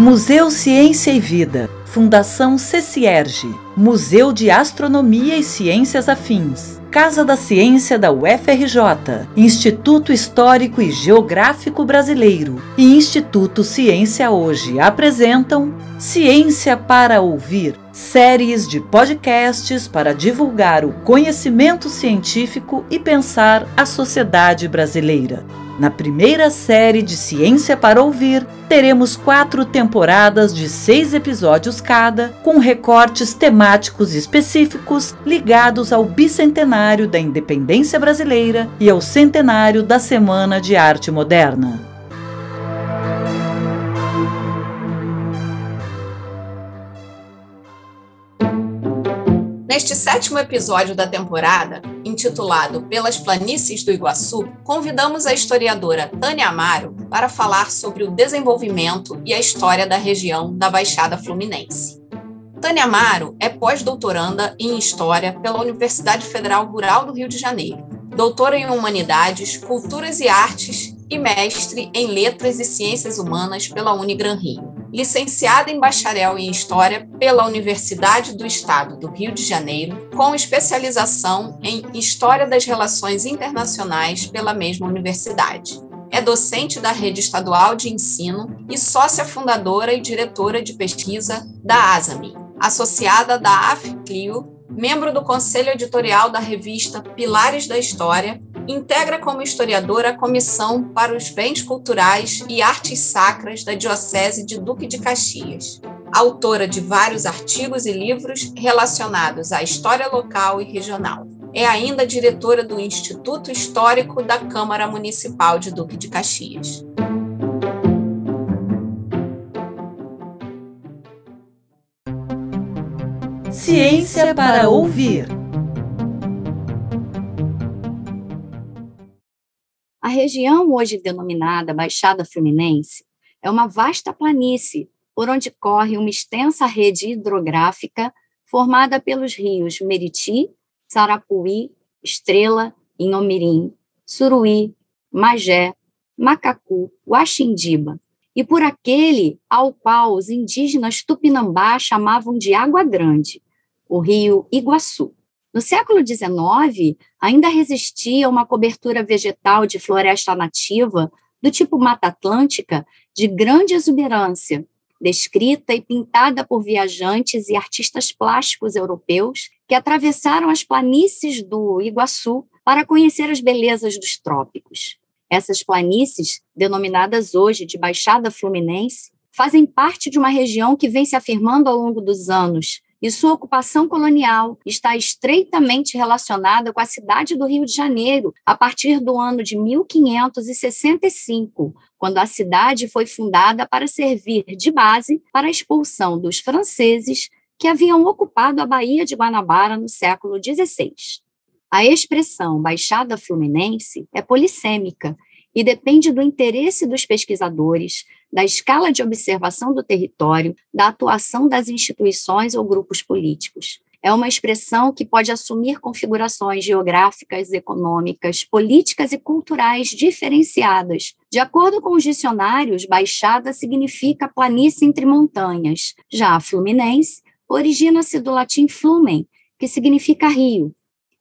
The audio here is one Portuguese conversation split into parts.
Museu Ciência e Vida, Fundação CECIERGE, Museu de Astronomia e Ciências Afins, Casa da Ciência da UFRJ, Instituto Histórico e Geográfico Brasileiro. E Instituto Ciência Hoje apresentam Ciência para Ouvir, séries de podcasts para divulgar o conhecimento científico e pensar a sociedade brasileira. Na primeira série de Ciência para Ouvir, teremos quatro temporadas de seis episódios cada, com recortes temáticos específicos ligados ao bicentenário da independência brasileira e ao centenário da Semana de Arte Moderna. Neste sétimo episódio da temporada, intitulado Pelas Planícies do Iguaçu, convidamos a historiadora Tânia Amaro para falar sobre o desenvolvimento e a história da região da Baixada Fluminense. Tânia Amaro é pós-doutoranda em História pela Universidade Federal Rural do Rio de Janeiro, doutora em Humanidades, Culturas e Artes e mestre em Letras e Ciências Humanas pela Unigran Rio licenciada em bacharel em História pela Universidade do Estado do Rio de Janeiro, com especialização em História das Relações Internacionais pela mesma universidade. É docente da Rede Estadual de Ensino e sócia fundadora e diretora de pesquisa da ASAMI, associada da AFCLIO, membro do conselho editorial da revista Pilares da História integra como historiadora a Comissão para os Bens Culturais e Artes Sacras da Diocese de Duque de Caxias. Autora de vários artigos e livros relacionados à história local e regional. É ainda diretora do Instituto Histórico da Câmara Municipal de Duque de Caxias. Ciência para ouvir. Região hoje denominada Baixada Fluminense é uma vasta planície por onde corre uma extensa rede hidrográfica formada pelos rios Meriti, Sarapuí, Estrela, Inhomirim, Suruí, Magé, Macacu, Guaxindiba, e por aquele ao qual os indígenas Tupinambá chamavam de Água Grande, o rio Iguaçu. No século XIX, ainda resistia uma cobertura vegetal de floresta nativa do tipo Mata Atlântica de grande exuberância, descrita e pintada por viajantes e artistas plásticos europeus que atravessaram as planícies do Iguaçu para conhecer as belezas dos trópicos. Essas planícies, denominadas hoje de Baixada Fluminense, fazem parte de uma região que vem se afirmando ao longo dos anos e sua ocupação colonial está estreitamente relacionada com a cidade do Rio de Janeiro a partir do ano de 1565, quando a cidade foi fundada para servir de base para a expulsão dos franceses que haviam ocupado a Baía de Guanabara no século XVI. A expressão Baixada Fluminense é polissêmica e depende do interesse dos pesquisadores, da escala de observação do território, da atuação das instituições ou grupos políticos. É uma expressão que pode assumir configurações geográficas, econômicas, políticas e culturais diferenciadas. De acordo com os dicionários, baixada significa planície entre montanhas. Já a fluminense origina-se do latim flumen, que significa rio.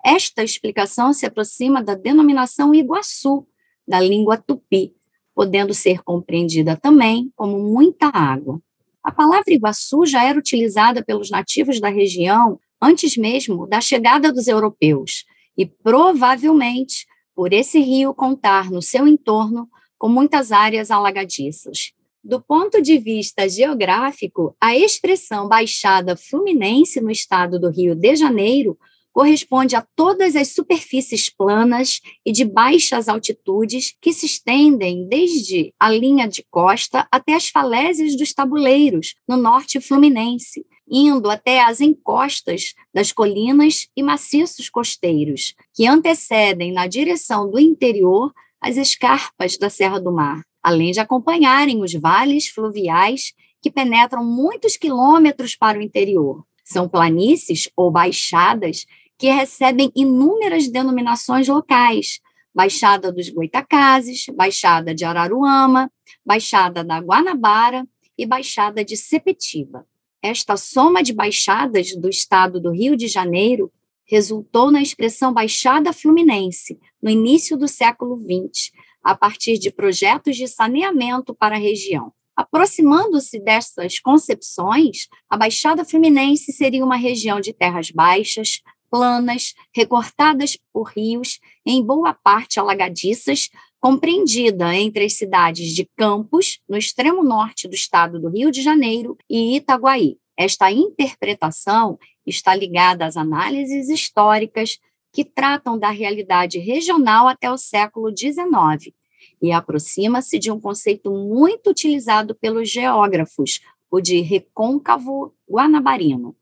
Esta explicação se aproxima da denominação Iguaçu, da língua tupi, podendo ser compreendida também como muita água. A palavra Iguaçu já era utilizada pelos nativos da região antes mesmo da chegada dos europeus, e provavelmente por esse rio contar no seu entorno com muitas áreas alagadiças. Do ponto de vista geográfico, a expressão Baixada Fluminense no estado do Rio de Janeiro corresponde a todas as superfícies planas e de baixas altitudes que se estendem desde a linha de costa até as falésias dos tabuleiros, no norte fluminense, indo até as encostas das colinas e maciços costeiros, que antecedem na direção do interior as escarpas da Serra do Mar, além de acompanharem os vales fluviais que penetram muitos quilômetros para o interior. São planícies ou baixadas que recebem inúmeras denominações locais, Baixada dos Goitacazes, Baixada de Araruama, Baixada da Guanabara e Baixada de Sepetiba. Esta soma de baixadas do estado do Rio de Janeiro resultou na expressão Baixada Fluminense, no início do século XX, a partir de projetos de saneamento para a região. Aproximando-se dessas concepções, a Baixada Fluminense seria uma região de terras baixas, planas, recortadas por rios, em boa parte alagadiças, compreendida entre as cidades de Campos, no extremo norte do estado do Rio de Janeiro, e Itaguaí. Esta interpretação está ligada às análises históricas que tratam da realidade regional até o século XIX e aproxima-se de um conceito muito utilizado pelos geógrafos, o de recôncavo guanabarino,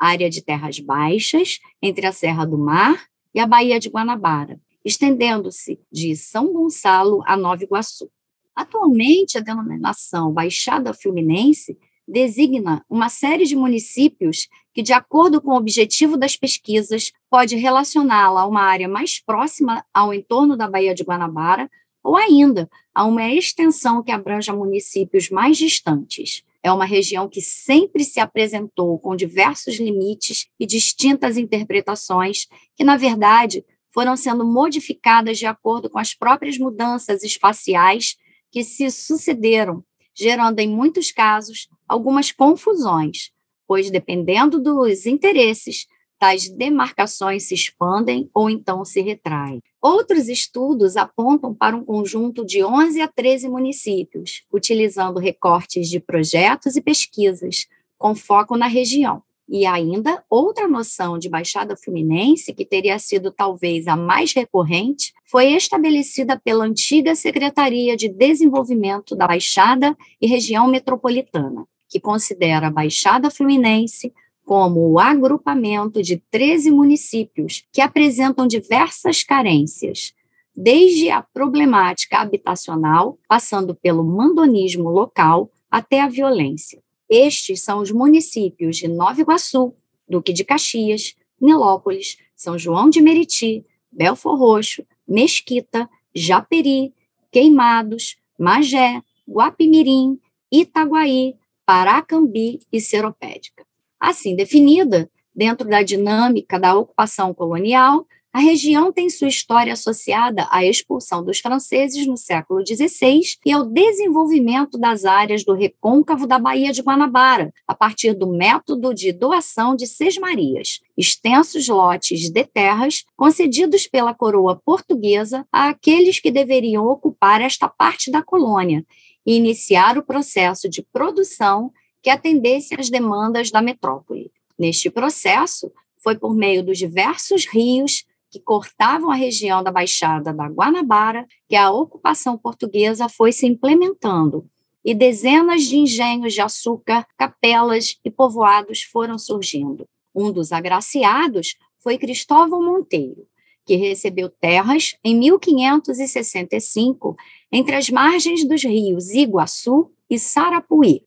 área de terras baixas entre a Serra do Mar e a Baía de Guanabara, estendendo-se de São Gonçalo a Nova Iguaçu. Atualmente, a denominação Baixada Fluminense designa uma série de municípios que, de acordo com o objetivo das pesquisas, pode relacioná-la a uma área mais próxima ao entorno da Baía de Guanabara ou ainda a uma extensão que abranja municípios mais distantes. É uma região que sempre se apresentou com diversos limites e distintas interpretações, que, na verdade, foram sendo modificadas de acordo com as próprias mudanças espaciais que se sucederam, gerando, em muitos casos, algumas confusões, pois, dependendo dos interesses, tais demarcações se expandem ou então se retraem. Outros estudos apontam para um conjunto de 11 a 13 municípios, utilizando recortes de projetos e pesquisas, com foco na região. E ainda, outra noção de Baixada Fluminense, que teria sido talvez a mais recorrente, foi estabelecida pela antiga Secretaria de Desenvolvimento da Baixada e Região Metropolitana, que considera a Baixada Fluminense como o agrupamento de 13 municípios que apresentam diversas carências, desde a problemática habitacional, passando pelo mandonismo local até a violência. Estes são os municípios de Nova Iguaçu, Duque de Caxias, Nilópolis, São João de Meriti, Belfor Roxo, Mesquita, Japeri, Queimados, Magé, Guapimirim, Itaguaí, Paracambi e Seropédica. Assim definida, dentro da dinâmica da ocupação colonial, a região tem sua história associada à expulsão dos franceses no século XVI e ao desenvolvimento das áreas do recôncavo da Baía de Guanabara, a partir do método de doação de sesmarias, extensos lotes de terras concedidos pela coroa portuguesa àqueles que deveriam ocupar esta parte da colônia e iniciar o processo de produção que atendesse às demandas da metrópole. Neste processo, foi por meio dos diversos rios que cortavam a região da Baixada da Guanabara, que a ocupação portuguesa foi se implementando e dezenas de engenhos de açúcar, capelas e povoados foram surgindo. Um dos agraciados foi Cristóvão Monteiro, que recebeu terras em 1565 entre as margens dos rios Iguaçu e Sarapuí,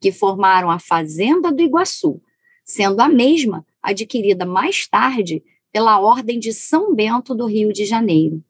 que formaram a Fazenda do Iguaçu, sendo a mesma adquirida mais tarde pela Ordem de São Bento do Rio de Janeiro,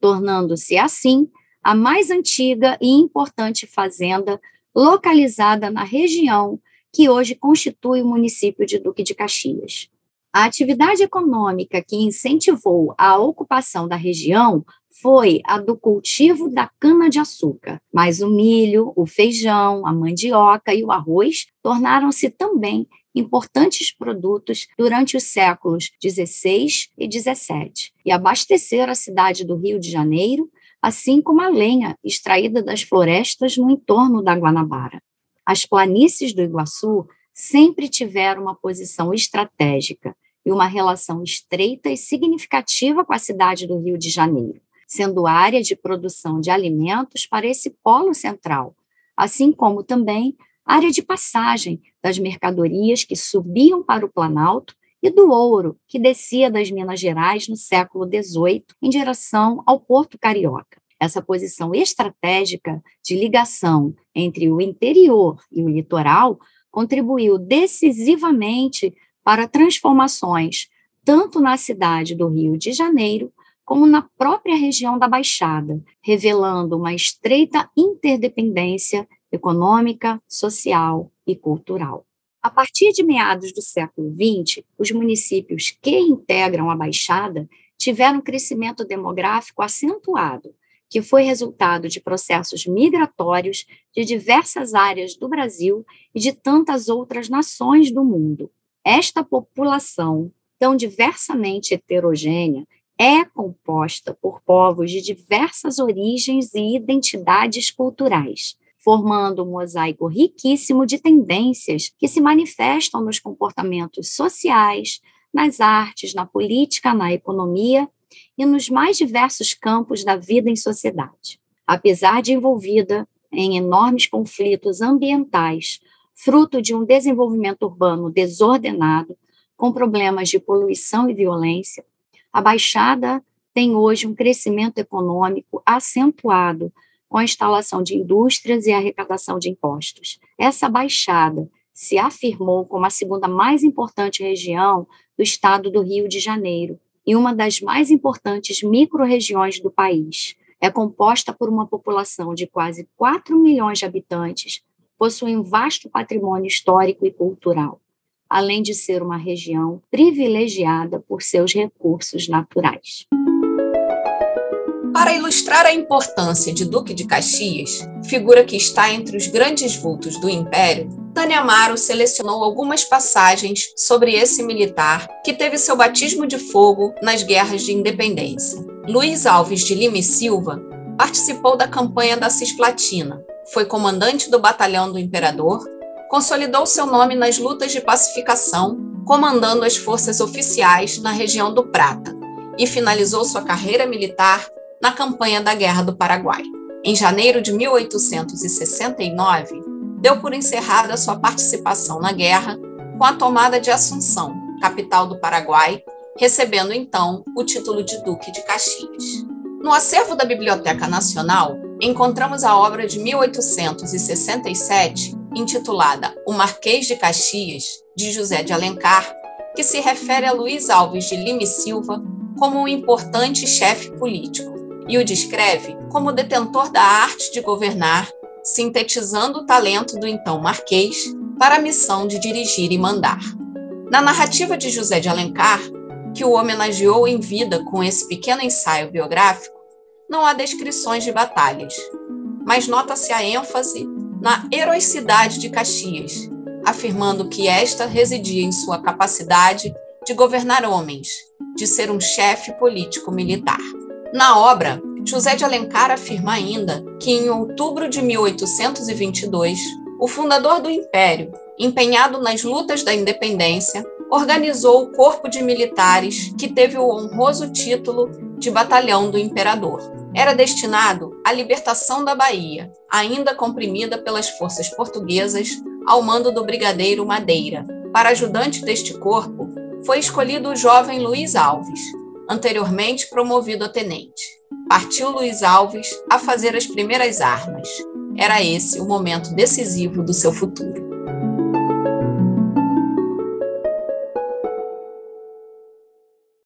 tornando-se assim a mais antiga e importante fazenda localizada na região que hoje constitui o município de Duque de Caxias. A atividade econômica que incentivou a ocupação da região foi a do cultivo da cana-de-açúcar, mas o milho, o feijão, a mandioca e o arroz tornaram-se também importantes produtos durante os séculos XVI e XVII e abasteceram a cidade do Rio de Janeiro, assim como a lenha extraída das florestas no entorno da Guanabara. As planícies do Iguaçu sempre tiveram uma posição estratégica e uma relação estreita e significativa com a cidade do Rio de Janeiro, sendo área de produção de alimentos para esse polo central, assim como também área de passagem das mercadorias que subiam para o Planalto e do ouro que descia das Minas Gerais no século XVIII em direção ao Porto Carioca. Essa posição estratégica de ligação entre o interior e o litoral contribuiu decisivamente para transformações tanto na cidade do Rio de Janeiro como na própria região da Baixada, revelando uma estreita interdependência econômica, social e cultural. A partir de meados do século XX, os municípios que integram a Baixada tiveram um crescimento demográfico acentuado, que foi resultado de processos migratórios de diversas áreas do Brasil e de tantas outras nações do mundo. Esta população, tão diversamente heterogênea, é composta por povos de diversas origens e identidades culturais, formando um mosaico riquíssimo de tendências que se manifestam nos comportamentos sociais, nas artes, na política, na economia e nos mais diversos campos da vida em sociedade. Apesar de envolvida em enormes conflitos ambientais, fruto de um desenvolvimento urbano desordenado, com problemas de poluição e violência, a Baixada tem hoje um crescimento econômico acentuado com a instalação de indústrias e a arrecadação de impostos. Essa Baixada se afirmou como a segunda mais importante região do estado do Rio de Janeiro e uma das mais importantes microrregiões do país. É composta por uma população de quase 4 milhões de habitantes, possui um vasto patrimônio histórico e cultural além de ser uma região privilegiada por seus recursos naturais. Para ilustrar a importância de Duque de Caxias, figura que está entre os grandes vultos do Império, Tânia Amaro selecionou algumas passagens sobre esse militar que teve seu batismo de fogo nas guerras de independência. Luiz Alves de Lima e Silva participou da campanha da Cisplatina, foi comandante do batalhão do Imperador consolidou seu nome nas lutas de pacificação, comandando as forças oficiais na região do Prata, e finalizou sua carreira militar na campanha da Guerra do Paraguai. Em janeiro de 1869, deu por encerrada sua participação na guerra com a tomada de Assunção, capital do Paraguai, recebendo então o título de Duque de Caxias. No acervo da Biblioteca Nacional, encontramos a obra de 1867 intitulada O Marquês de Caxias, de José de Alencar, que se refere a Luiz Alves de Lima e Silva como um importante chefe político e o descreve como detentor da arte de governar, sintetizando o talento do então Marquês para a missão de dirigir e mandar. Na narrativa de José de Alencar, que o homenageou em vida com esse pequeno ensaio biográfico, não há descrições de batalhas, mas nota-se a ênfase na heroicidade de Caxias, afirmando que esta residia em sua capacidade de governar homens, de ser um chefe político-militar. Na obra, José de Alencar afirma ainda que, em outubro de 1822, o fundador do Império, empenhado nas lutas da independência, organizou o corpo de militares que teve o honroso título de Batalhão do Imperador era destinado à libertação da Bahia, ainda comprimida pelas forças portuguesas ao mando do brigadeiro Madeira. Para ajudante deste corpo, foi escolhido o jovem Luiz Alves, anteriormente promovido a tenente. Partiu Luiz Alves a fazer as primeiras armas. Era esse o momento decisivo do seu futuro.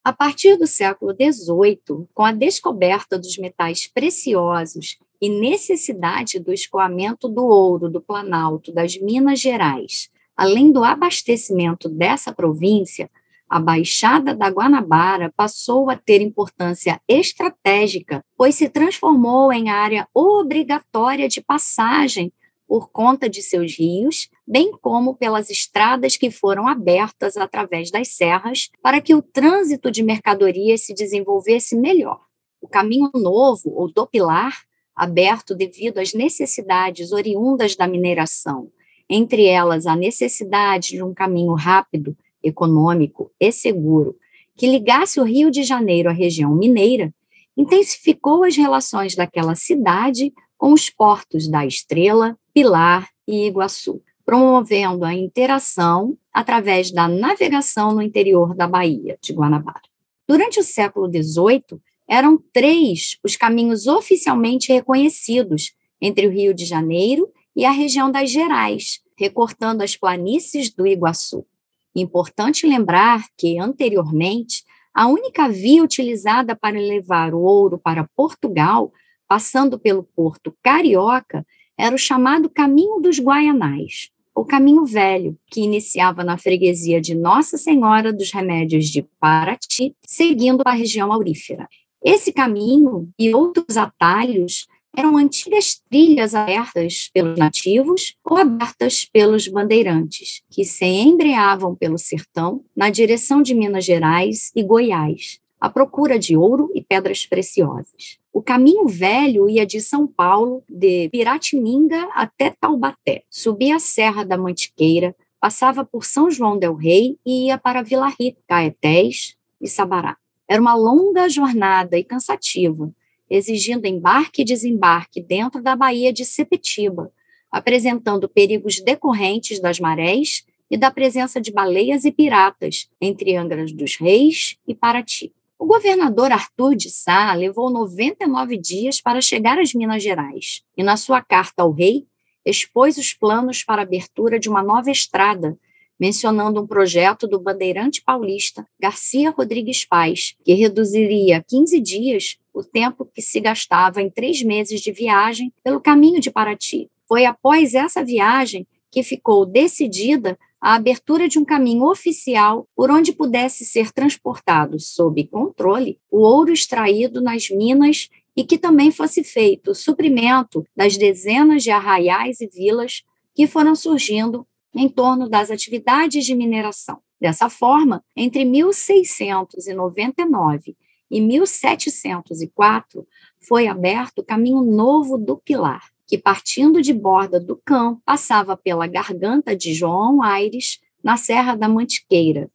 A partir do século XVIII, com a descoberta dos metais preciosos e necessidade do escoamento do ouro do Planalto das Minas Gerais, além do abastecimento dessa província, a Baixada da Guanabara passou a ter importância estratégica, pois se transformou em área obrigatória de passagem por conta de seus rios, bem como pelas estradas que foram abertas através das serras para que o trânsito de mercadorias se desenvolvesse melhor. O caminho novo, ou do Pilar, aberto devido às necessidades oriundas da mineração, entre elas a necessidade de um caminho rápido, econômico e seguro, que ligasse o Rio de Janeiro à região mineira, intensificou as relações daquela cidade com os portos da Estrela, Pilar e Iguaçu, promovendo a interação através da navegação no interior da Baía de Guanabara. Durante o século XVIII, eram três os caminhos oficialmente reconhecidos entre o Rio de Janeiro e a região das Gerais, recortando as planícies do Iguaçu. Importante lembrar que, anteriormente, a única via utilizada para levar o ouro para Portugal, passando pelo porto carioca, era o chamado Caminho dos Guaianais, o Caminho Velho, que iniciava na freguesia de Nossa Senhora dos Remédios de Paraty, seguindo a região aurífera. Esse caminho e outros atalhos eram antigas trilhas abertas pelos nativos ou abertas pelos bandeirantes, que se embreavam pelo sertão na direção de Minas Gerais e Goiás, à procura de ouro e pedras preciosas. O caminho velho ia de São Paulo, de Piratininga até Taubaté, subia a Serra da Mantiqueira, passava por São João del Rei e ia para Vila Rica, Caetés e Sabará. Era uma longa jornada e cansativa, exigindo embarque e desembarque dentro da Baía de Sepetiba, apresentando perigos decorrentes das marés e da presença de baleias e piratas entre Angra dos Reis e Paraty. O governador Arthur de Sá levou 99 dias para chegar às Minas Gerais e, na sua carta ao rei, expôs os planos para a abertura de uma nova estrada mencionando um projeto do bandeirante paulista Garcia Rodrigues Paz, que reduziria a 15 dias o tempo que se gastava em três meses de viagem pelo caminho de Paraty. Foi após essa viagem que ficou decidida a abertura de um caminho oficial por onde pudesse ser transportado, sob controle, o ouro extraído nas minas e que também fosse feito o suprimento das dezenas de arraiais e vilas que foram surgindo em torno das atividades de mineração. Dessa forma, entre 1699 e 1704, foi aberto o caminho novo do Pilar, que partindo de Borda do Cão, passava pela garganta de João Aires, na Serra da Mantiqueira,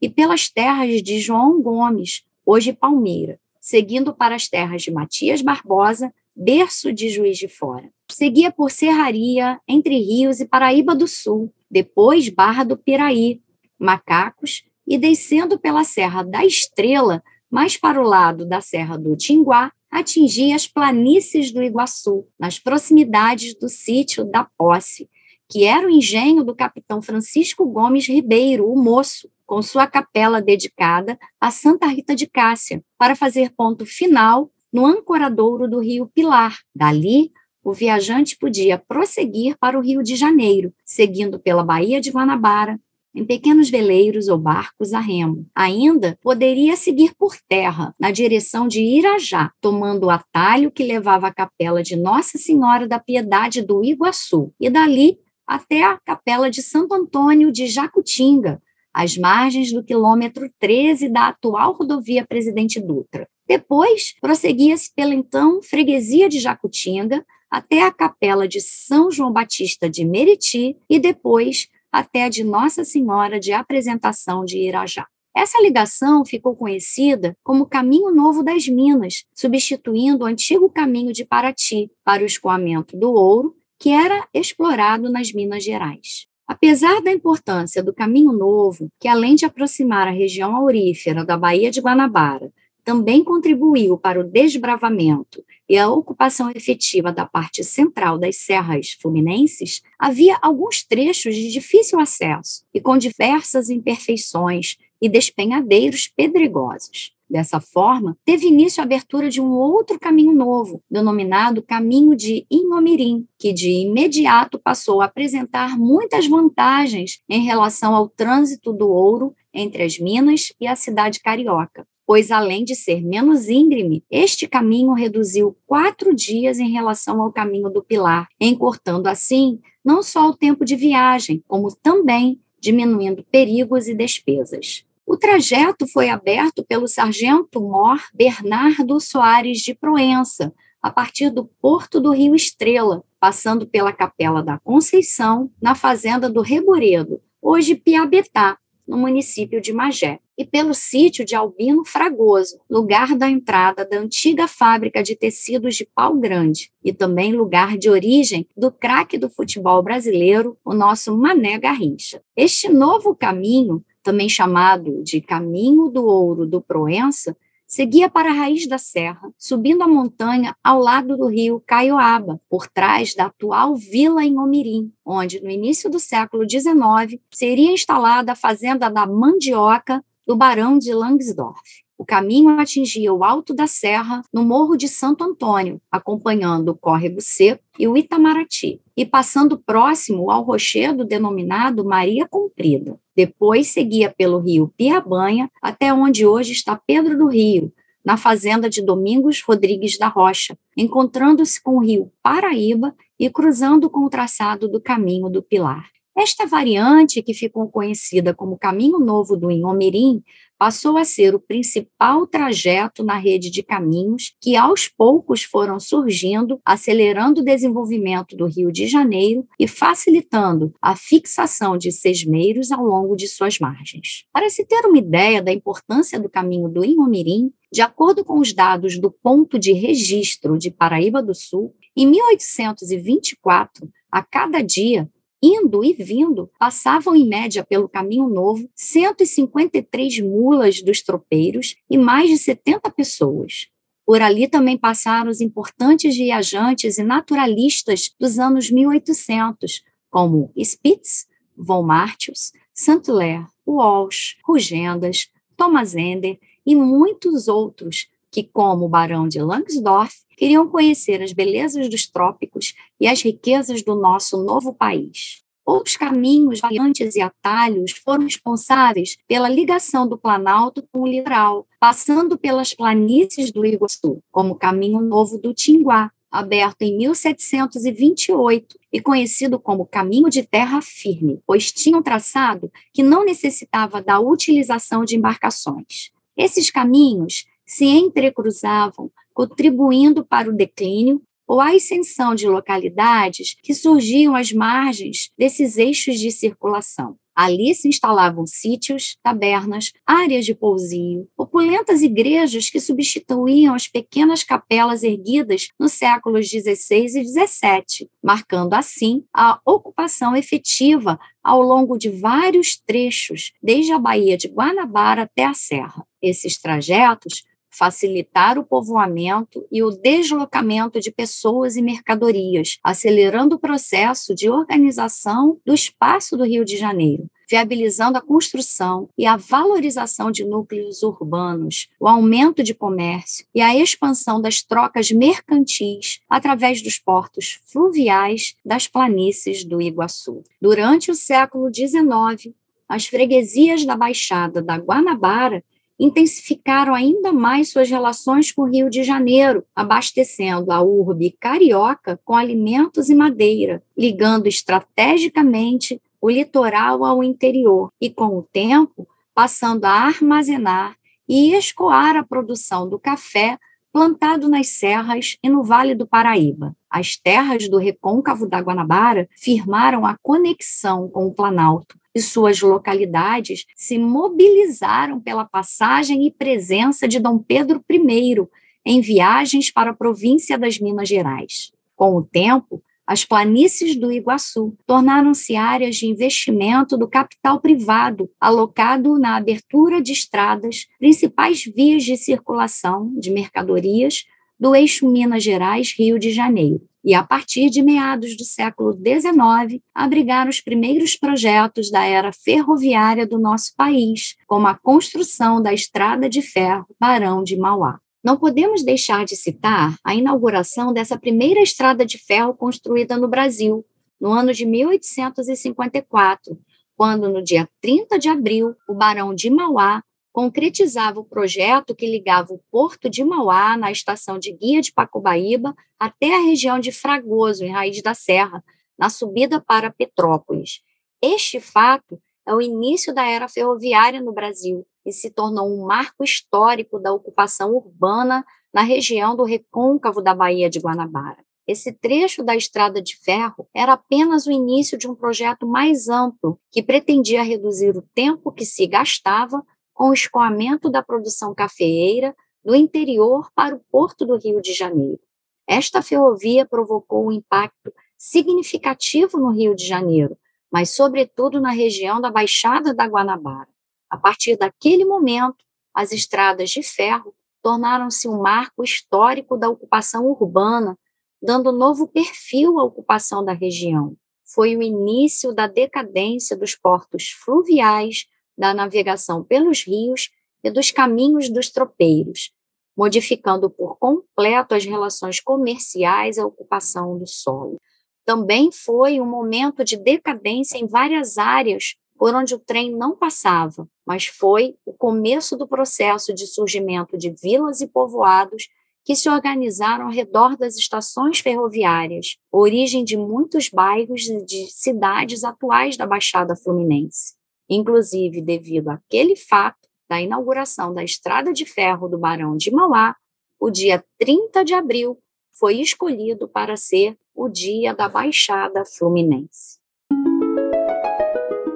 e pelas terras de João Gomes, hoje Palmeira, seguindo para as terras de Matias Barbosa, berço de Juiz de Fora. Seguia por Serraria, Entre Rios e Paraíba do Sul, depois Barra do Piraí, Macacos, e descendo pela Serra da Estrela, mais para o lado da Serra do Tinguá, atingia as planícies do Iguaçu, nas proximidades do sítio da Posse, que era o engenho do capitão Francisco Gomes Ribeiro, o moço, com sua capela dedicada a Santa Rita de Cássia, para fazer ponto final no ancoradouro do rio Pilar. Dali, o viajante podia prosseguir para o Rio de Janeiro, seguindo pela Baía de Guanabara, em pequenos veleiros ou barcos a remo. Ainda poderia seguir por terra, na direção de Irajá, tomando o atalho que levava à capela de Nossa Senhora da Piedade do Iguaçu, e dali até a capela de Santo Antônio de Jacutinga, às margens do quilômetro 13 da atual rodovia Presidente Dutra. Depois, prosseguia-se pela então freguesia de Jacutinga até a capela de São João Batista de Meriti e depois até a de Nossa Senhora de Apresentação de Irajá. Essa ligação ficou conhecida como Caminho Novo das Minas, substituindo o antigo caminho de Paraty para o escoamento do ouro, que era explorado nas Minas Gerais. Apesar da importância do Caminho Novo, que além de aproximar a região aurífera da Baía de Guanabara também contribuiu para o desbravamento e a ocupação efetiva da parte central das serras fluminenses, havia alguns trechos de difícil acesso e com diversas imperfeições e despenhadeiros pedregosos. Dessa forma, teve início a abertura de um outro caminho novo, denominado Caminho de Inhomirim, que de imediato passou a apresentar muitas vantagens em relação ao trânsito do ouro entre as Minas e a cidade carioca, pois além de ser menos íngreme, este caminho reduziu quatro dias em relação ao caminho do Pilar, encurtando assim não só o tempo de viagem, como também diminuindo perigos e despesas. O trajeto foi aberto pelo sargento-mor Bernardo Soares de Proença, a partir do porto do Rio Estrela, passando pela Capela da Conceição, na fazenda do Reboredo, hoje Piabetá, no município de Magé, e pelo sítio de Albino Fragoso, lugar da entrada da antiga fábrica de tecidos de Pau Grande, e também lugar de origem do craque do futebol brasileiro, o nosso Mané Garrincha. Este novo caminho, também chamado de Caminho do Ouro do Proença, seguia para a raiz da serra, subindo a montanha ao lado do rio Caioaba, por trás da atual vila em Omirim, onde no início do século XIX seria instalada a fazenda da mandioca do Barão de Langsdorff. O caminho atingia o alto da serra, no Morro de Santo Antônio, acompanhando o Córrego Seco e o Itamaraty, e passando próximo ao rochedo denominado Maria Comprida. Depois seguia pelo rio Piabanha, até onde hoje está Pedro do Rio, na fazenda de Domingos Rodrigues da Rocha, encontrando-se com o rio Paraíba e cruzando com o traçado do Caminho do Pilar. Esta variante, que ficou conhecida como Caminho Novo do Inhomirim, passou a ser o principal trajeto na rede de caminhos que aos poucos foram surgindo, acelerando o desenvolvimento do Rio de Janeiro e facilitando a fixação de sesmeiros ao longo de suas margens. Para se ter uma ideia da importância do caminho do Inhomirim, de acordo com os dados do ponto de registro de Paraíba do Sul, em 1824, a cada dia, indo e vindo, passavam em média pelo caminho novo 153 mulas dos tropeiros e mais de 70 pessoas. Por ali também passaram os importantes viajantes e naturalistas dos anos 1800, como Spitz, von Martius, Saint-Hilaire, Walsh, Rugendas, Thomas Ender e muitos outros que, como o Barão de Langsdorff, queriam conhecer as belezas dos trópicos e as riquezas do nosso novo país. Outros caminhos, variantes e atalhos foram responsáveis pela ligação do Planalto com o litoral, passando pelas planícies do Iguaçu, como o Caminho Novo do Tinguá, aberto em 1728 e conhecido como Caminho de Terra Firme, pois tinha um traçado que não necessitava da utilização de embarcações. Esses caminhos se entrecruzavam, contribuindo para o declínio ou a ascensão de localidades que surgiam às margens desses eixos de circulação. Ali se instalavam sítios, tabernas, áreas de pousio, opulentas igrejas que substituíam as pequenas capelas erguidas nos séculos XVI e XVII, marcando assim a ocupação efetiva ao longo de vários trechos, desde a Baía de Guanabara até a Serra. Esses trajetos facilitar o povoamento e o deslocamento de pessoas e mercadorias, acelerando o processo de organização do espaço do Rio de Janeiro, viabilizando a construção e a valorização de núcleos urbanos, o aumento de comércio e a expansão das trocas mercantis através dos portos fluviais das planícies do Iguaçu. Durante o século XIX, as freguesias da Baixada da Guanabara intensificaram ainda mais suas relações com o Rio de Janeiro, abastecendo a urbe carioca com alimentos e madeira, ligando estrategicamente o litoral ao interior e, com o tempo, passando a armazenar e escoar a produção do café plantado nas serras e no Vale do Paraíba. As terras do recôncavo da Guanabara firmaram a conexão com o Planalto, e suas localidades se mobilizaram pela passagem e presença de Dom Pedro I em viagens para a província das Minas Gerais. Com o tempo, as planícies do Iguaçu tornaram-se áreas de investimento do capital privado, alocado na abertura de estradas, principais vias de circulação de mercadorias do eixo Minas Gerais-Rio de Janeiro e, a partir de meados do século XIX, abrigaram os primeiros projetos da era ferroviária do nosso país, como a construção da Estrada de Ferro Barão de Mauá. Não podemos deixar de citar a inauguração dessa primeira estrada de ferro construída no Brasil, no ano de 1854, quando, no dia 30 de abril, o Barão de Mauá concretizava o projeto que ligava o porto de Mauá, na estação de Guia de Pacobaíba, até a região de Fragoso, em Raiz da Serra, na subida para Petrópolis. Este fato é o início da era ferroviária no Brasil e se tornou um marco histórico da ocupação urbana na região do recôncavo da Baía de Guanabara. Esse trecho da estrada de ferro era apenas o início de um projeto mais amplo que pretendia reduzir o tempo que se gastava com o escoamento da produção cafeeira do interior para o porto do Rio de Janeiro. Esta ferrovia provocou um impacto significativo no Rio de Janeiro, mas, sobretudo, na região da Baixada da Guanabara. A partir daquele momento, as estradas de ferro tornaram-se um marco histórico da ocupação urbana, dando novo perfil à ocupação da região. Foi o início da decadência dos portos fluviais da navegação pelos rios e dos caminhos dos tropeiros, modificando por completo as relações comerciais e a ocupação do solo. Também foi um momento de decadência em várias áreas por onde o trem não passava, mas foi o começo do processo de surgimento de vilas e povoados que se organizaram ao redor das estações ferroviárias, origem de muitos bairros de cidades atuais da Baixada Fluminense. Inclusive, devido àquele fato, da inauguração da Estrada de Ferro do Barão de Mauá, o dia 30 de abril foi escolhido para ser o dia da Baixada Fluminense.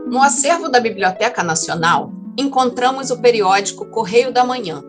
No acervo da Biblioteca Nacional, encontramos o periódico Correio da Manhã.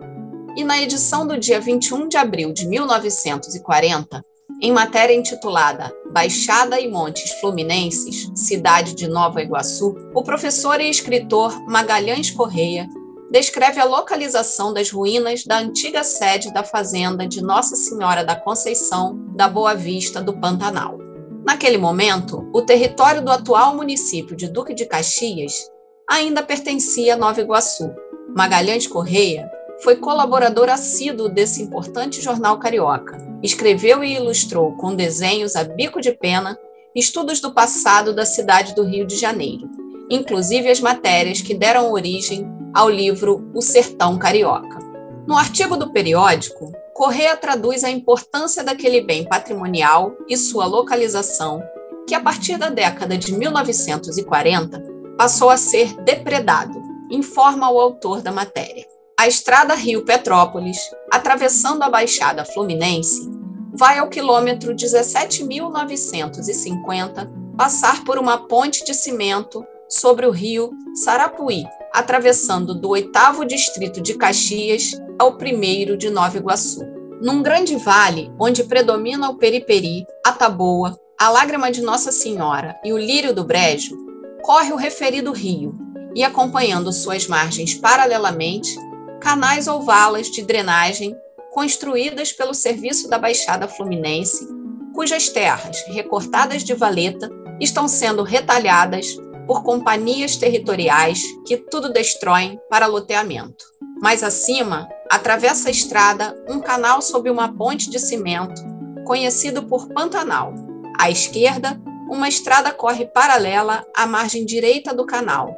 E na edição do dia 21 de abril de 1940, em matéria intitulada Baixada e Montes Fluminenses, Cidade de Nova Iguaçu, o professor e escritor Magalhães Correia descreve a localização das ruínas da antiga sede da fazenda de Nossa Senhora da Conceição da Boa Vista do Pantanal. Naquele momento, o território do atual município de Duque de Caxias ainda pertencia a Nova Iguaçu. Magalhães Correia foi colaborador assíduo desse importante jornal carioca. Escreveu e ilustrou com desenhos a bico de pena estudos do passado da cidade do Rio de Janeiro, inclusive as matérias que deram origem ao livro O Sertão Carioca. No artigo do periódico, Correa traduz a importância daquele bem patrimonial e sua localização, que a partir da década de 1940 passou a ser depredado, informa o autor da matéria. A estrada Rio-Petrópolis, atravessando a Baixada Fluminense, vai ao quilômetro 17.950 passar por uma ponte de cimento sobre o rio Sarapuí, atravessando do oitavo distrito de Caxias ao primeiro de Nova Iguaçu. Num grande vale, onde predomina o periperi, a taboa, a lágrima de Nossa Senhora e o lírio do brejo, corre o referido rio, e acompanhando suas margens paralelamente, canais ou valas de drenagem construídas pelo Serviço da Baixada Fluminense, cujas terras, recortadas de valeta, estão sendo retalhadas por companhias territoriais que tudo destroem para loteamento. Mais acima, atravessa a estrada um canal sob uma ponte de cimento, conhecido por Pantanal. À esquerda, uma estrada corre paralela à margem direita do canal,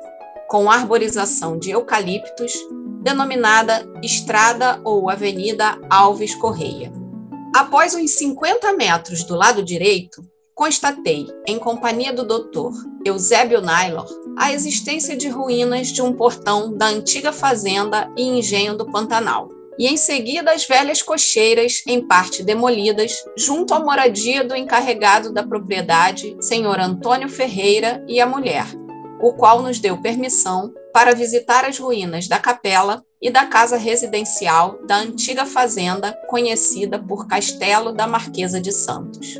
com arborização de eucaliptos, denominada Estrada ou Avenida Alves Correia. Após uns 50 metros do lado direito, constatei, em companhia do doutor Eusébio Naylor, a existência de ruínas de um portão da antiga fazenda e engenho do Pantanal, e em seguida as velhas cocheiras, em parte demolidas, junto à moradia do encarregado da propriedade, senhor Antônio Ferreira, e a mulher, o qual nos deu permissão para visitar as ruínas da capela e da casa residencial da antiga fazenda conhecida por Castelo da Marquesa de Santos.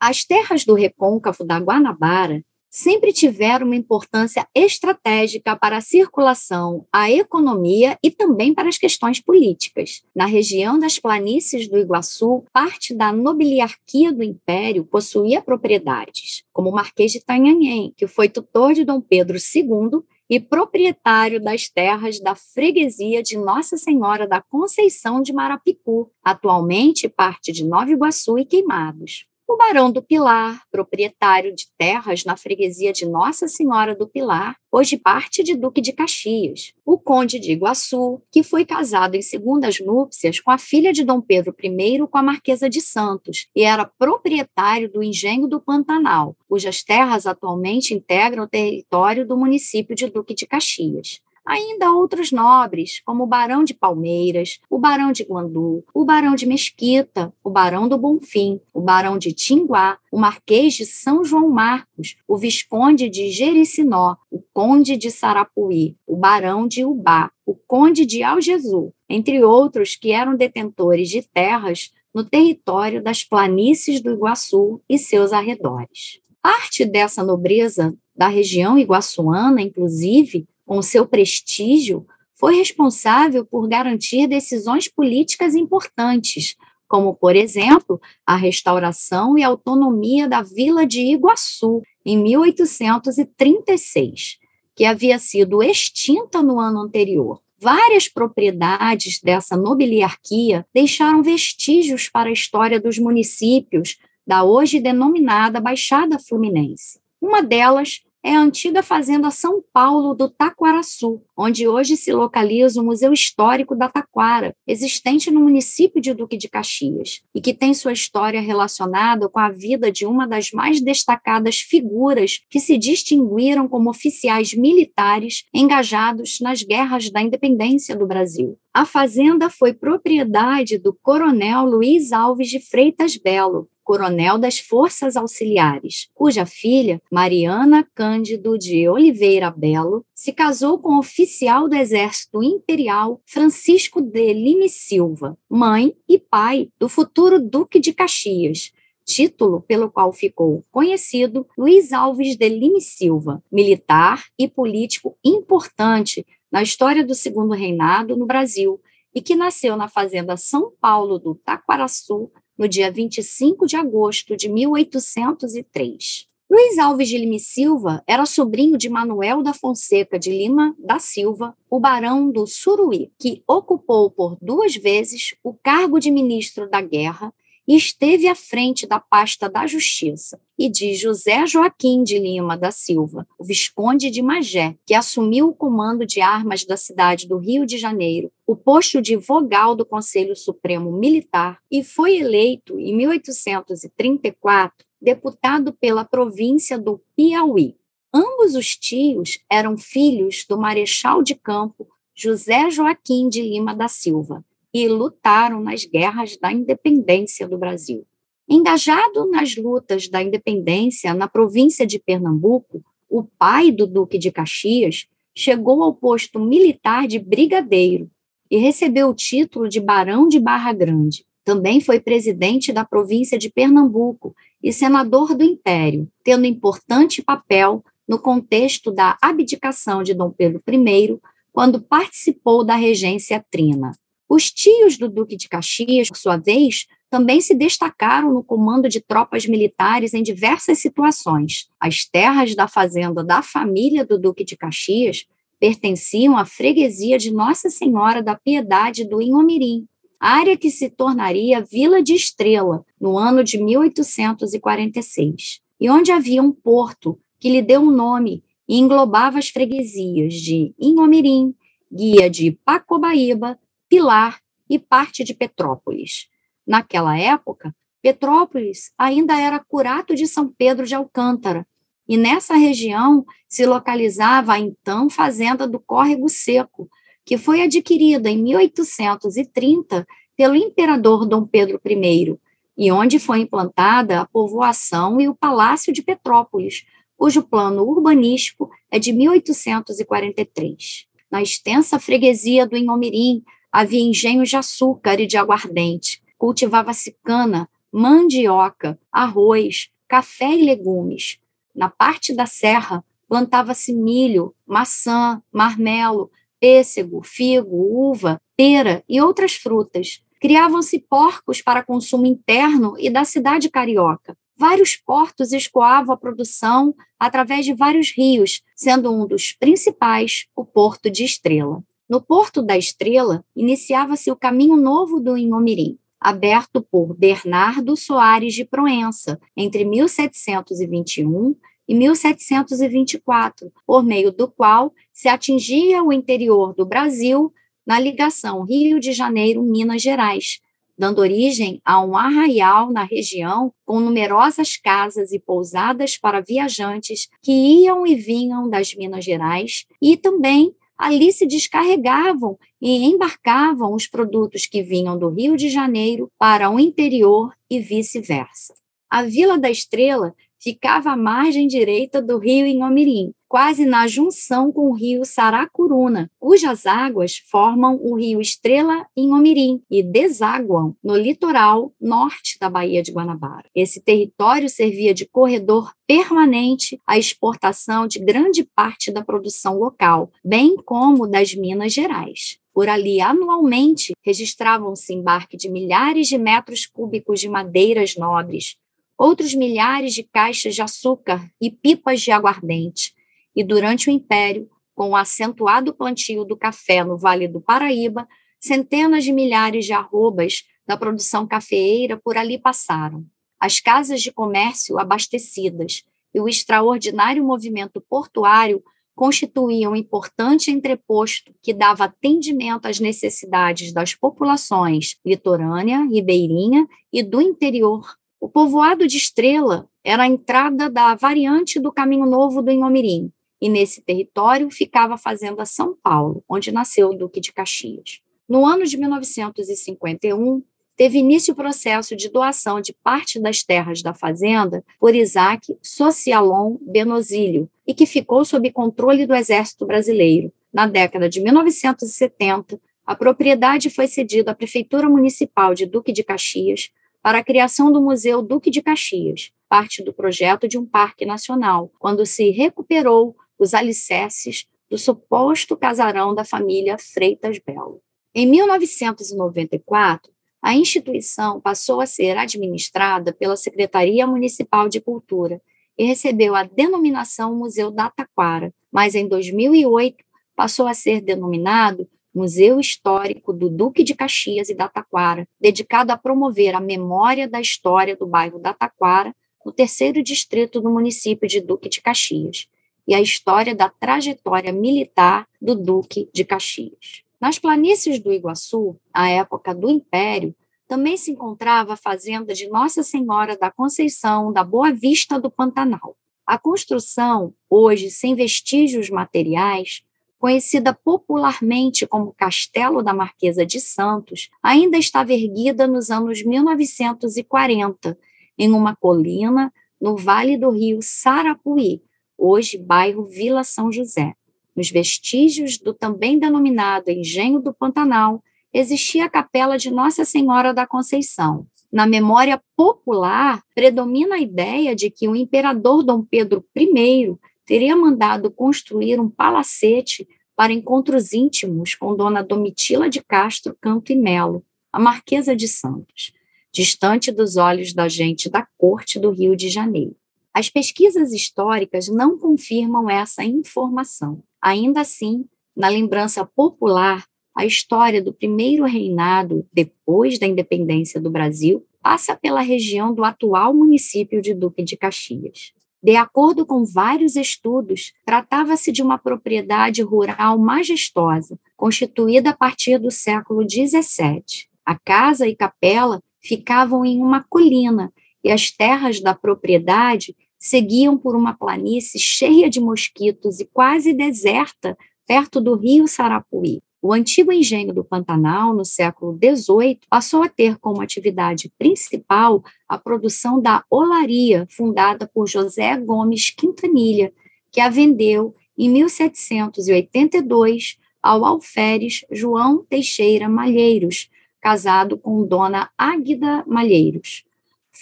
As terras do recôncavo da Guanabara sempre tiveram uma importância estratégica para a circulação, a economia e também para as questões políticas. Na região das planícies do Iguaçu, parte da nobiliarquia do império possuía propriedades, como o Marquês de Tanhanhém, que foi tutor de Dom Pedro II e proprietário das terras da freguesia de Nossa Senhora da Conceição de Marapicu, atualmente parte de Nova Iguaçu e Queimados o Barão do Pilar, proprietário de terras na freguesia de Nossa Senhora do Pilar, hoje parte de Duque de Caxias, o Conde de Iguaçu, que foi casado em segundas núpcias com a filha de Dom Pedro I com a Marquesa de Santos e era proprietário do Engenho do Pantanal, cujas terras atualmente integram o território do município de Duque de Caxias ainda outros nobres, como o Barão de Palmeiras, o Barão de Guandu, o Barão de Mesquita, o Barão do Bonfim, o Barão de Tinguá, o Marquês de São João Marcos, o Visconde de Jericinó, o Conde de Sarapuí, o Barão de Ubá, o Conde de Algezu, entre outros que eram detentores de terras no território das planícies do Iguaçu e seus arredores. Parte dessa nobreza da região iguaçuana, inclusive, com seu prestígio, foi responsável por garantir decisões políticas importantes, como, por exemplo, a restauração e autonomia da Vila de Iguaçu, em 1836, que havia sido extinta no ano anterior. Várias propriedades dessa nobiliarquia deixaram vestígios para a história dos municípios da hoje denominada Baixada Fluminense. Uma delas é a antiga Fazenda São Paulo do Taquaraçu, onde hoje se localiza o Museu Histórico da Taquara, existente no município de Duque de Caxias, e que tem sua história relacionada com a vida de uma das mais destacadas figuras que se distinguiram como oficiais militares engajados nas guerras da independência do Brasil. A fazenda foi propriedade do coronel Luiz Alves de Freitas Belo, coronel das Forças Auxiliares, cuja filha, Mariana Cândido de Oliveira Belo, se casou com o oficial do Exército Imperial Francisco de Lime Silva, mãe e pai do futuro Duque de Caxias, título pelo qual ficou conhecido Luiz Alves de Lime Silva, militar e político importante na história do Segundo Reinado no Brasil e que nasceu na fazenda São Paulo do Taquaraçu, no dia 25 de agosto de 1803. Luiz Alves de Lima Silva era sobrinho de Manuel da Fonseca de Lima da Silva, o barão do Suruí, que ocupou por duas vezes o cargo de ministro da Guerra e esteve à frente da pasta da Justiça, e de José Joaquim de Lima da Silva, o Visconde de Magé, que assumiu o comando de armas da cidade do Rio de Janeiro, o posto de vogal do Conselho Supremo Militar e foi eleito, em 1834, deputado pela província do Piauí. Ambos os tios eram filhos do marechal de campo José Joaquim de Lima da Silva, e lutaram nas guerras da independência do Brasil. Engajado nas lutas da independência na província de Pernambuco, o pai do Duque de Caxias chegou ao posto militar de brigadeiro e recebeu o título de Barão de Barra Grande. Também foi presidente da província de Pernambuco e senador do Império, tendo importante papel no contexto da abdicação de Dom Pedro I, quando participou da regência trina. Os tios do Duque de Caxias, por sua vez, também se destacaram no comando de tropas militares em diversas situações. As terras da fazenda da família do Duque de Caxias pertenciam à freguesia de Nossa Senhora da Piedade do Inhomirim, área que se tornaria Vila de Estrela no ano de 1846, e onde havia um porto que lhe deu um nome e englobava as freguesias de Inhomirim, Guia de Pacobaíba, Pilar e parte de Petrópolis. Naquela época, Petrópolis ainda era curato de São Pedro de Alcântara, e nessa região se localizava a então Fazenda do Córrego Seco, que foi adquirida em 1830 pelo imperador Dom Pedro I, e onde foi implantada a povoação e o Palácio de Petrópolis, cujo plano urbanístico é de 1843. Na extensa freguesia do Inhomirim, havia engenhos de açúcar e de aguardente, cultivava-se cana, mandioca, arroz, café e legumes. Na parte da serra, plantava-se milho, maçã, marmelo, pêssego, figo, uva, pera e outras frutas. Criavam-se porcos para consumo interno e da cidade carioca. Vários portos escoavam a produção através de vários rios, sendo um dos principais o Porto de Estrela. No Porto da Estrela, iniciava-se o caminho novo do Inhomirim, aberto por Bernardo Soares de Proença, entre 1721 e 1724, por meio do qual se atingia o interior do Brasil na ligação Rio de Janeiro-Minas Gerais, dando origem a um arraial na região com numerosas casas e pousadas para viajantes que iam e vinham das Minas Gerais e também ali se descarregavam e embarcavam os produtos que vinham do Rio de Janeiro para o interior e vice-versa. A Vila da Estrela ficava à margem direita do rio Inhomirim, quase na junção com o rio Saracuruna, cujas águas formam o rio Estrela Inhomirim e desaguam no litoral norte da Baía de Guanabara. Esse território servia de corredor permanente à exportação de grande parte da produção local, bem como das Minas Gerais. Por ali, anualmente, registravam-se embarque de milhares de metros cúbicos de madeiras nobres, outros milhares de caixas de açúcar e pipas de aguardente. E durante o Império, com o acentuado plantio do café no Vale do Paraíba, centenas de milhares de arrobas da produção cafeeira por ali passaram. As casas de comércio abastecidas e o extraordinário movimento portuário constituía um importante entreposto que dava atendimento às necessidades das populações litorânea, ribeirinha e do interior. O povoado de Estrela era a entrada da variante do Caminho Novo do Inhomirim, e nesse território ficava a Fazenda São Paulo, onde nasceu o Duque de Caxias. No ano de 1951, teve início o processo de doação de parte das terras da fazenda por Isaac Socialon Benozílio e que ficou sob controle do Exército Brasileiro. Na década de 1970, a propriedade foi cedida à Prefeitura Municipal de Duque de Caxias para a criação do Museu Duque de Caxias, parte do projeto de um parque nacional, quando se recuperou os alicerces do suposto casarão da família Freitas Belo. Em 1994, a instituição passou a ser administrada pela Secretaria Municipal de Cultura e recebeu a denominação Museu da Taquara, mas em 2008 passou a ser denominado Museu Histórico do Duque de Caxias e da Taquara, dedicado a promover a memória da história do bairro da Taquara, no terceiro distrito do município de Duque de Caxias, e a história da trajetória militar do Duque de Caxias. Nas planícies do Iguaçu, à época do Império, também se encontrava a fazenda de Nossa Senhora da Conceição da Boa Vista do Pantanal. A construção, hoje sem vestígios materiais, conhecida popularmente como Castelo da Marquesa de Santos, ainda estava erguida nos anos 1940, em uma colina no vale do rio Sarapuí, hoje bairro Vila São José. Nos vestígios do também denominado Engenho do Pantanal, existia a capela de Nossa Senhora da Conceição. Na memória popular, predomina a ideia de que o imperador Dom Pedro I teria mandado construir um palacete para encontros íntimos com Dona Domitila de Castro Canto e Melo, a Marquesa de Santos, distante dos olhos da gente da corte do Rio de Janeiro. As pesquisas históricas não confirmam essa informação. Ainda assim, na lembrança popular, a história do primeiro reinado depois da independência do Brasil passa pela região do atual município de Duque de Caxias. De acordo com vários estudos, tratava-se de uma propriedade rural majestosa, constituída a partir do século XVII. A casa e capela ficavam em uma colina e as terras da propriedade seguiam por uma planície cheia de mosquitos e quase deserta, perto do rio Sarapuí. O antigo engenho do Pantanal, no século XVIII, passou a ter como atividade principal a produção da olaria, fundada por José Gomes Quintanilha, que a vendeu em 1782 ao alferes João Teixeira Malheiros, casado com Dona Águida Malheiros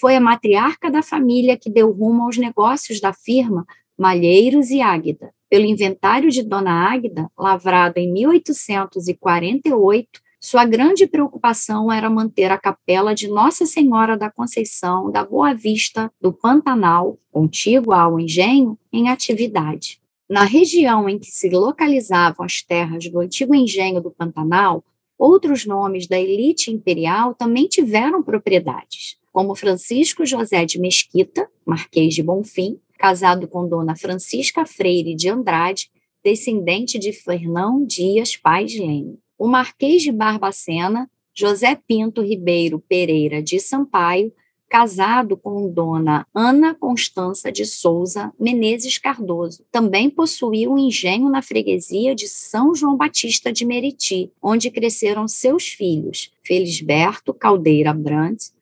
foi a matriarca da família que deu rumo aos negócios da firma Malheiros e Águida. Pelo inventário de Dona Águida, lavrado em 1848, sua grande preocupação era manter a capela de Nossa Senhora da Conceição da Boa Vista do Pantanal, contígua ao engenho, em atividade. Na região em que se localizavam as terras do antigo engenho do Pantanal, outros nomes da elite imperial também tiveram propriedades como Francisco José de Mesquita, Marquês de Bonfim, casado com Dona Francisca Freire de Andrade, descendente de Fernão Dias Paz Leme. O Marquês de Barbacena, José Pinto Ribeiro Pereira de Sampaio, casado com Dona Ana Constança de Souza Menezes Cardoso. Também possuía um engenho na freguesia de São João Batista de Meriti, onde cresceram seus filhos, Felisberto Caldeira Brandt,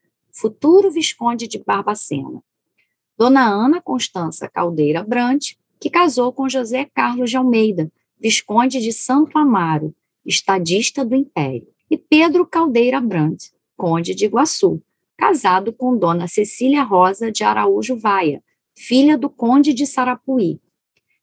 futuro Visconde de Barbacena. Dona Ana Constança Caldeira Brant, que casou com José Carlos de Almeida, Visconde de Santo Amaro, estadista do Império, e Pedro Caldeira Brant, Conde de Iguaçu, casado com Dona Cecília Rosa de Araújo Vaia, filha do Conde de Sarapuí.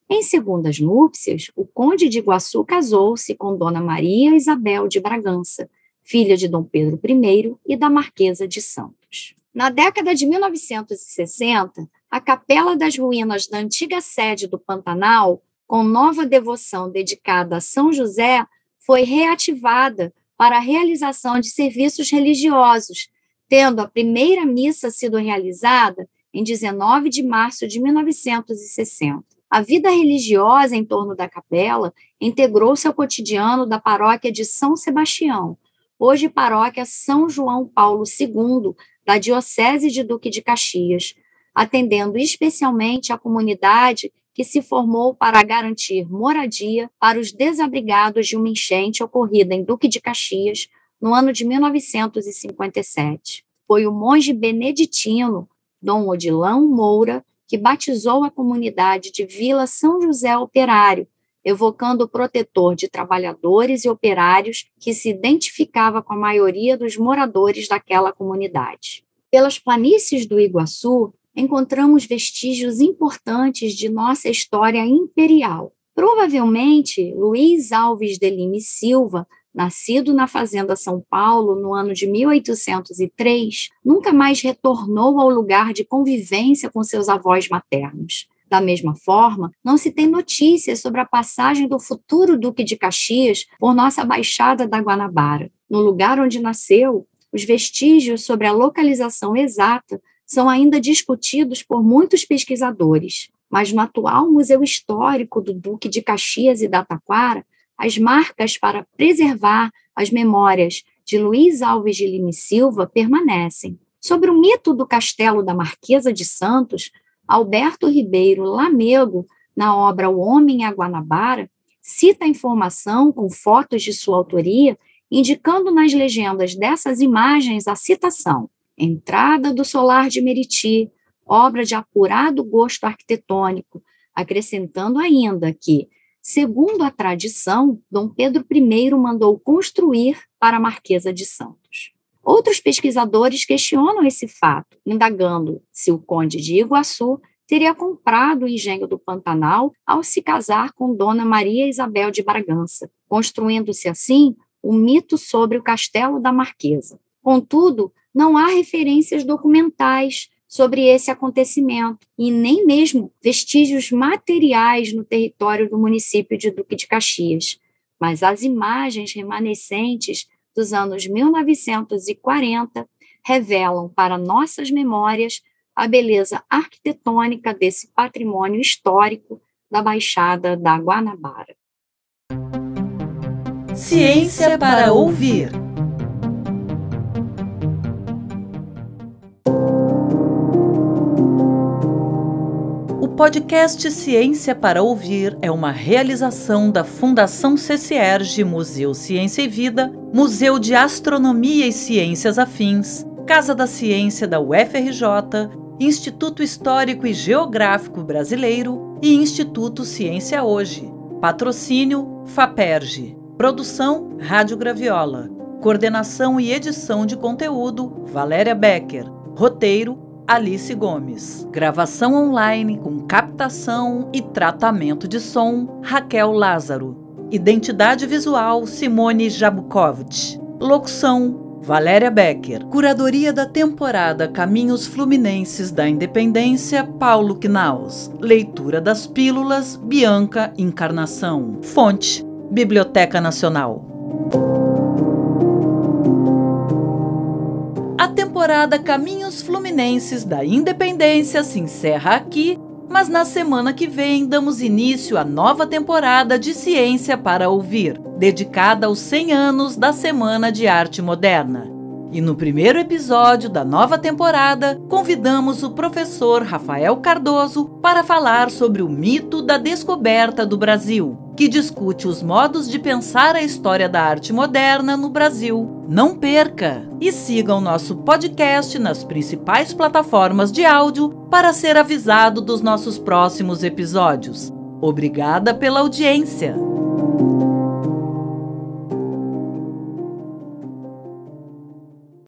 Em segundas núpcias, o conde de Iguaçu casou-se com Dona Maria Isabel de Bragança, filha de Dom Pedro I e da Marquesa de Santos. Na década de 1960, a Capela das Ruínas da antiga sede do Pantanal, com nova devoção dedicada a São José, foi reativada para a realização de serviços religiosos, tendo a primeira missa sido realizada em 19 de março de 1960. A vida religiosa em torno da capela integrou-se ao cotidiano da paróquia de São Sebastião, hoje paróquia São João Paulo II, da Diocese de Duque de Caxias, atendendo especialmente a comunidade que se formou para garantir moradia para os desabrigados de uma enchente ocorrida em Duque de Caxias no ano de 1957. Foi o monge beneditino Dom Odilão Moura que batizou a comunidade de Vila São José Operário, evocando o protetor de trabalhadores e operários que se identificava com a maioria dos moradores daquela comunidade. Pelas planícies do Iguaçu, encontramos vestígios importantes de nossa história imperial. Provavelmente, Luiz Alves de Lima e Silva nascido na Fazenda São Paulo no ano de 1803, nunca mais retornou ao lugar de convivência com seus avós maternos. Da mesma forma, não se tem notícias sobre a passagem do futuro Duque de Caxias por nossa Baixada da Guanabara. No lugar onde nasceu, os vestígios sobre a localização exata são ainda discutidos por muitos pesquisadores, mas no atual Museu Histórico do Duque de Caxias e da Taquara, as marcas para preservar as memórias de Luiz Alves de Lima e Silva permanecem. Sobre o mito do castelo da Marquesa de Santos, Alberto Ribeiro Lamego, na obra O Homem a Guanabara, cita a informação com fotos de sua autoria, indicando nas legendas dessas imagens a citação: Entrada do solar de Meriti, obra de apurado gosto arquitetônico, acrescentando ainda que Segundo a tradição, Dom Pedro I mandou construir para a Marquesa de Santos. Outros pesquisadores questionam esse fato, indagando se o conde de Iguaçu teria comprado o engenho do Pantanal ao se casar com Dona Maria Isabel de Bragança, construindo-se assim o mito sobre o castelo da Marquesa. Contudo, não há referências documentais sobre esse acontecimento e nem mesmo vestígios materiais no território do município de Duque de Caxias, mas as imagens remanescentes dos anos 1940 revelam para nossas memórias a beleza arquitetônica desse patrimônio histórico da Baixada da Guanabara. Ciência para ouvir. Podcast Ciência para Ouvir é uma realização da Fundação CCERG Museu Ciência e Vida, Museu de Astronomia e Ciências Afins, Casa da Ciência da UFRJ, Instituto Histórico e Geográfico Brasileiro e Instituto Ciência Hoje. Patrocínio FAPERJ. Produção Rádio Graviola. Coordenação e edição de conteúdo Valéria Becker. Roteiro Alice Gomes. Gravação online com captação e tratamento de som Raquel Lázaro. Identidade visual Simone Jabukovic. Locução Valéria Becker. Curadoria da temporada Caminhos Fluminenses da Independência Paulo Knaus. Leitura das pílulas Bianca Encarnação. Fonte Biblioteca Nacional. Temporada Caminhos Fluminenses da Independência se encerra aqui, mas na semana que vem damos início à nova temporada de Ciência para Ouvir, dedicada aos 100 anos da Semana de Arte Moderna. E no primeiro episódio da nova temporada, convidamos o professor Rafael Cardoso para falar sobre o mito da descoberta do Brasil, que discute os modos de pensar a história da arte moderna no Brasil não perca! E siga o nosso podcast nas principais plataformas de áudio para ser avisado dos nossos próximos episódios. Obrigada pela audiência!